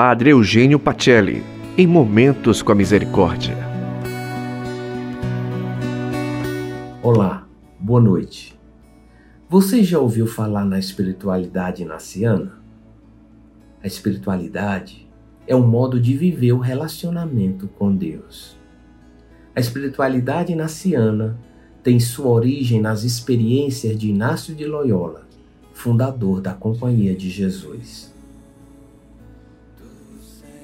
Padre Eugênio Pacelli, em Momentos com a Misericórdia. Olá, boa noite. Você já ouviu falar na espiritualidade naciana? A espiritualidade é um modo de viver o relacionamento com Deus. A espiritualidade naciana tem sua origem nas experiências de Inácio de Loyola, fundador da Companhia de Jesus.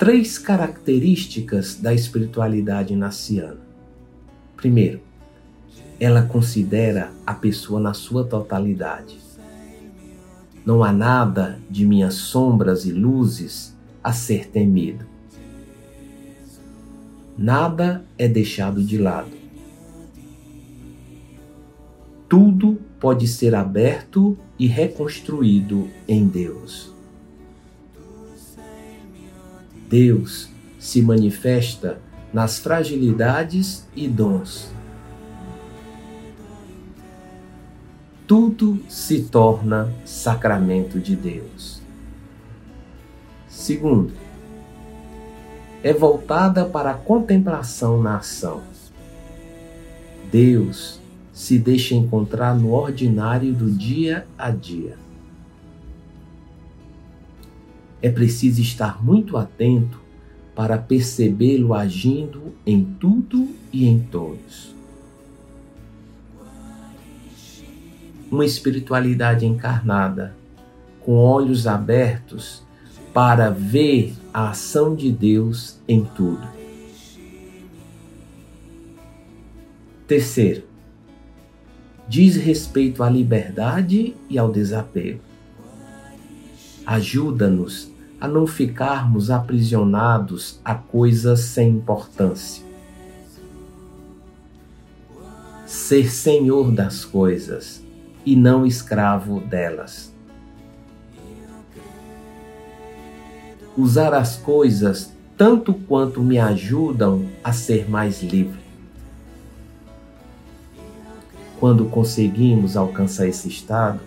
Três características da espiritualidade naciana. Primeiro, ela considera a pessoa na sua totalidade. Não há nada de minhas sombras e luzes a ser temido. Nada é deixado de lado. Tudo pode ser aberto e reconstruído em Deus. Deus se manifesta nas fragilidades e dons. Tudo se torna sacramento de Deus. Segundo, é voltada para a contemplação na ação. Deus se deixa encontrar no ordinário do dia a dia. É preciso estar muito atento para percebê-lo agindo em tudo e em todos. Uma espiritualidade encarnada, com olhos abertos para ver a ação de Deus em tudo. Terceiro, diz respeito à liberdade e ao desapego. Ajuda-nos a não ficarmos aprisionados a coisas sem importância. Ser senhor das coisas e não escravo delas. Usar as coisas tanto quanto me ajudam a ser mais livre. Quando conseguimos alcançar esse estado,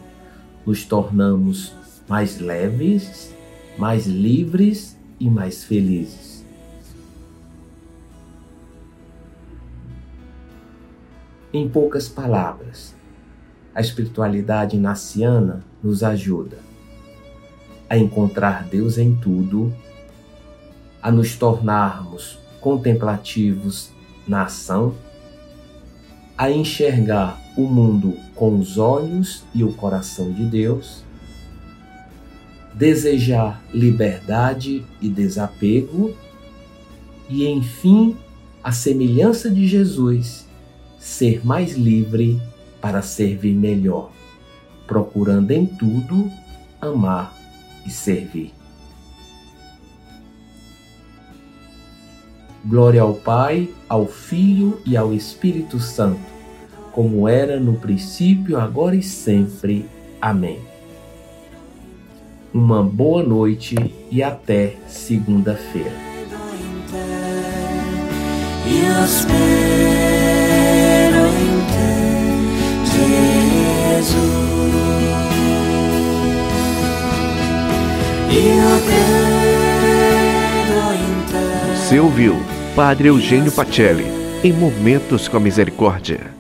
nos tornamos mais leves, mais livres e mais felizes. Em poucas palavras, a espiritualidade naciana nos ajuda a encontrar Deus em tudo, a nos tornarmos contemplativos na ação a enxergar o mundo com os olhos e o coração de Deus, desejar liberdade e desapego, e enfim, a semelhança de Jesus, ser mais livre para servir melhor, procurando em tudo amar e servir. Glória ao Pai, ao Filho e ao Espírito Santo, como era no princípio, agora e sempre. Amém. Uma boa noite e até segunda-feira. Você ouviu Padre Eugênio Pacelli, em Momentos com a Misericórdia.